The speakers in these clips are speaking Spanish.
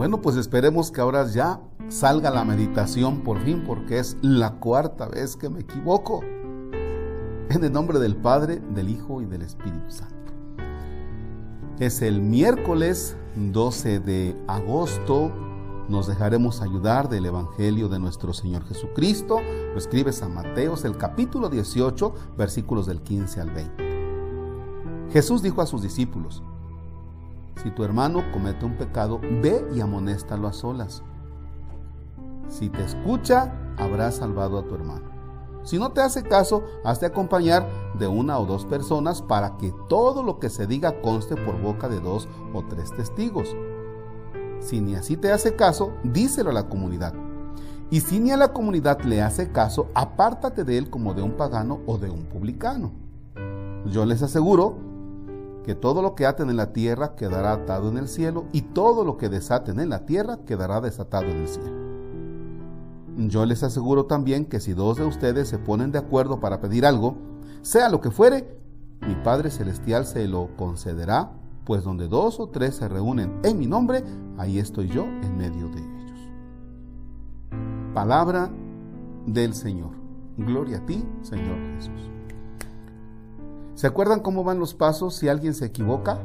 Bueno, pues esperemos que ahora ya salga la meditación por fin, porque es la cuarta vez que me equivoco. En el nombre del Padre, del Hijo y del Espíritu Santo. Es el miércoles 12 de agosto. Nos dejaremos ayudar del Evangelio de nuestro Señor Jesucristo. Lo escribe San Mateos, el capítulo 18, versículos del 15 al 20. Jesús dijo a sus discípulos, si tu hermano comete un pecado, ve y amonéstalo a solas. Si te escucha, habrás salvado a tu hermano. Si no te hace caso, hazte acompañar de una o dos personas para que todo lo que se diga conste por boca de dos o tres testigos. Si ni así te hace caso, díselo a la comunidad. Y si ni a la comunidad le hace caso, apártate de él como de un pagano o de un publicano. Yo les aseguro que todo lo que aten en la tierra quedará atado en el cielo, y todo lo que desaten en la tierra quedará desatado en el cielo. Yo les aseguro también que si dos de ustedes se ponen de acuerdo para pedir algo, sea lo que fuere, mi Padre Celestial se lo concederá, pues donde dos o tres se reúnen en mi nombre, ahí estoy yo en medio de ellos. Palabra del Señor. Gloria a ti, Señor Jesús. ¿Se acuerdan cómo van los pasos si alguien se equivoca?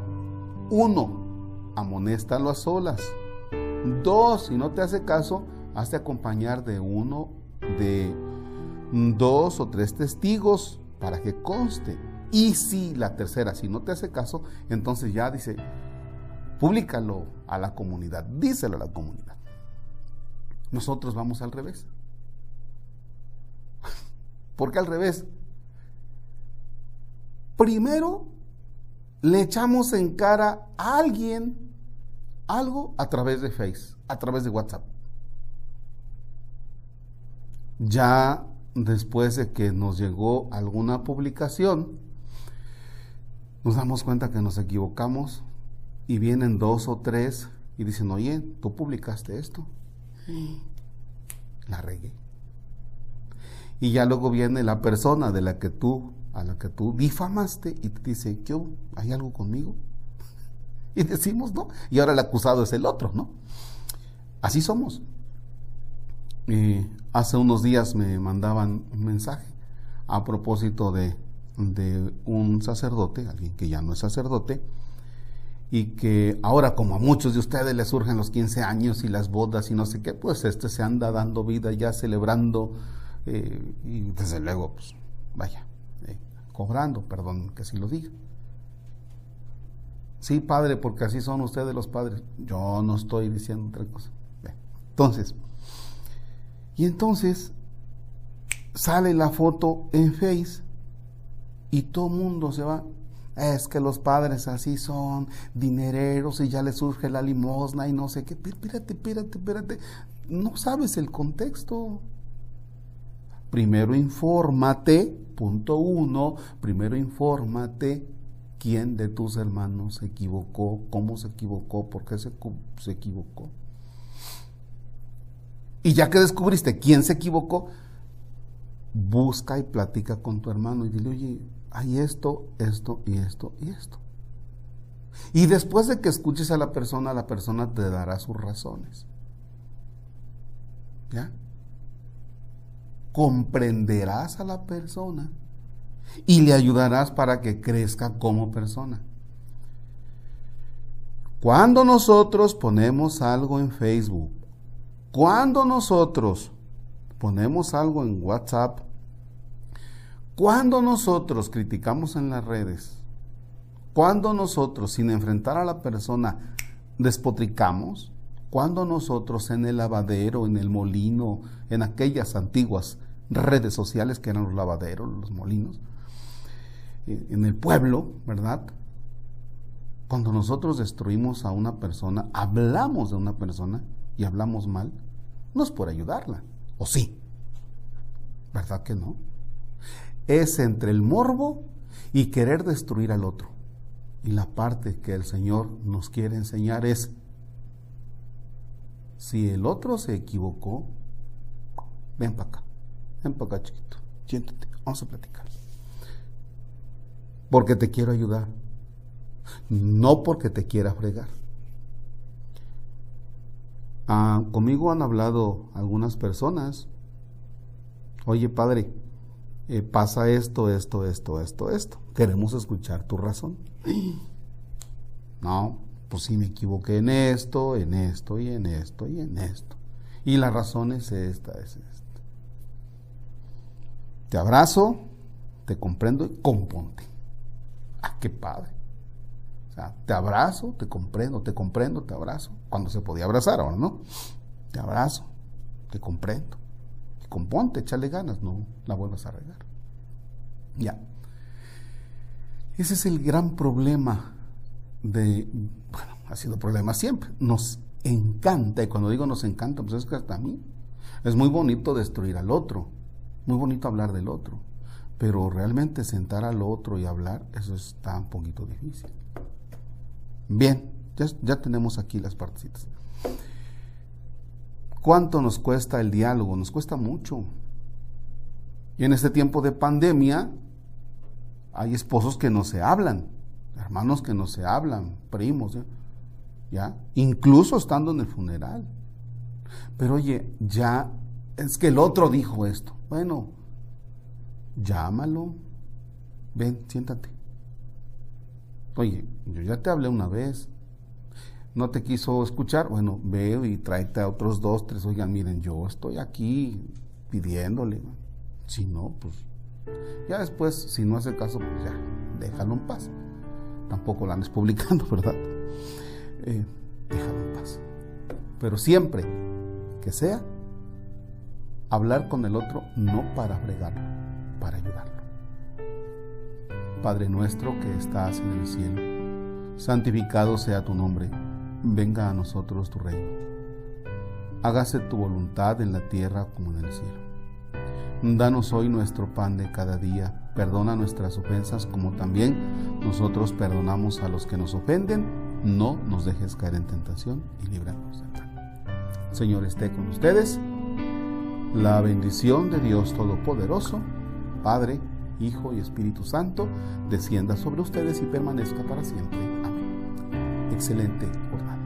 Uno, amonéstalo a solas. Dos, si no te hace caso, hazte acompañar de uno, de dos o tres testigos para que conste. Y si la tercera, si no te hace caso, entonces ya dice, públicalo a la comunidad, díselo a la comunidad. Nosotros vamos al revés. ¿Por qué al revés? Primero le echamos en cara a alguien algo a través de Face, a través de WhatsApp. Ya después de que nos llegó alguna publicación, nos damos cuenta que nos equivocamos y vienen dos o tres y dicen, oye, tú publicaste esto. La regué. Y ya luego viene la persona de la que tú a la que tú difamaste y te dice, ¿qué ¿Hay algo conmigo? Y decimos, no. Y ahora el acusado es el otro, ¿no? Así somos. hace unos días me mandaban un mensaje a propósito de, de un sacerdote, alguien que ya no es sacerdote, y que ahora como a muchos de ustedes les surgen los 15 años y las bodas y no sé qué, pues este se anda dando vida ya celebrando eh, y desde luego, pues vaya, cobrando, perdón que así lo diga. Sí, padre, porque así son ustedes los padres. Yo no estoy diciendo otra cosa. Entonces, y entonces sale la foto en Face y todo mundo se va. Es que los padres así son, dinereros y ya les surge la limosna y no sé qué. Espérate, espérate, espérate. No sabes el contexto. Primero infórmate Punto uno, primero infórmate quién de tus hermanos se equivocó, cómo se equivocó, por qué se, se equivocó. Y ya que descubriste quién se equivocó, busca y platica con tu hermano y dile, oye, hay esto, esto y esto y esto. Y después de que escuches a la persona, la persona te dará sus razones. ¿Ya? Comprenderás a la persona y le ayudarás para que crezca como persona. Cuando nosotros ponemos algo en Facebook, cuando nosotros ponemos algo en WhatsApp, cuando nosotros criticamos en las redes, cuando nosotros sin enfrentar a la persona despotricamos, cuando nosotros en el lavadero, en el molino, en aquellas antiguas redes sociales que eran los lavaderos, los molinos, eh, en el pueblo, ¿verdad? Cuando nosotros destruimos a una persona, hablamos de una persona y hablamos mal, no es por ayudarla, ¿o sí? ¿Verdad que no? Es entre el morbo y querer destruir al otro. Y la parte que el Señor nos quiere enseñar es, si el otro se equivocó, ven para acá. Ven para acá, chiquito. Siéntate. Vamos a platicar. Porque te quiero ayudar. No porque te quiera fregar. Ah, conmigo han hablado algunas personas. Oye, padre, eh, pasa esto, esto, esto, esto, esto. Queremos escuchar tu razón. No, pues si me equivoqué en esto, en esto y en esto y en esto. Y la razón es esta, es esta. Te abrazo, te comprendo y componte. Ah, qué padre. O sea, te abrazo, te comprendo, te comprendo, te abrazo. Cuando se podía abrazar, ahora no. Te abrazo, te comprendo. Y componte, échale ganas, no la vuelvas a regar. Ya. Ese es el gran problema de, bueno, ha sido problema siempre. Nos encanta, y cuando digo nos encanta, pues es que hasta a mí. Es muy bonito destruir al otro, muy bonito hablar del otro, pero realmente sentar al otro y hablar, eso está un poquito difícil. Bien, ya, ya tenemos aquí las partecitas. ¿Cuánto nos cuesta el diálogo? Nos cuesta mucho. Y en este tiempo de pandemia hay esposos que no se hablan hermanos que no se hablan, primos, ¿ya? Incluso estando en el funeral. Pero oye, ya es que el otro dijo esto. Bueno, llámalo. Ven, siéntate. Oye, yo ya te hablé una vez. No te quiso escuchar. Bueno, veo y tráete a otros dos, tres. Oigan, miren, yo estoy aquí pidiéndole. Si no, pues ya después, si no hace caso, pues ya, déjalo en paz tampoco la andes publicando, ¿verdad? Eh, déjalo en paz. Pero siempre que sea, hablar con el otro no para fregarlo, para ayudarlo. Padre nuestro que estás en el cielo, santificado sea tu nombre, venga a nosotros tu reino. Hágase tu voluntad en la tierra como en el cielo. Danos hoy nuestro pan de cada día. Perdona nuestras ofensas como también nosotros perdonamos a los que nos ofenden. No nos dejes caer en tentación y líbranos del mal. Señor esté con ustedes. La bendición de Dios Todopoderoso, Padre, Hijo y Espíritu Santo, descienda sobre ustedes y permanezca para siempre. Amén. Excelente jornada.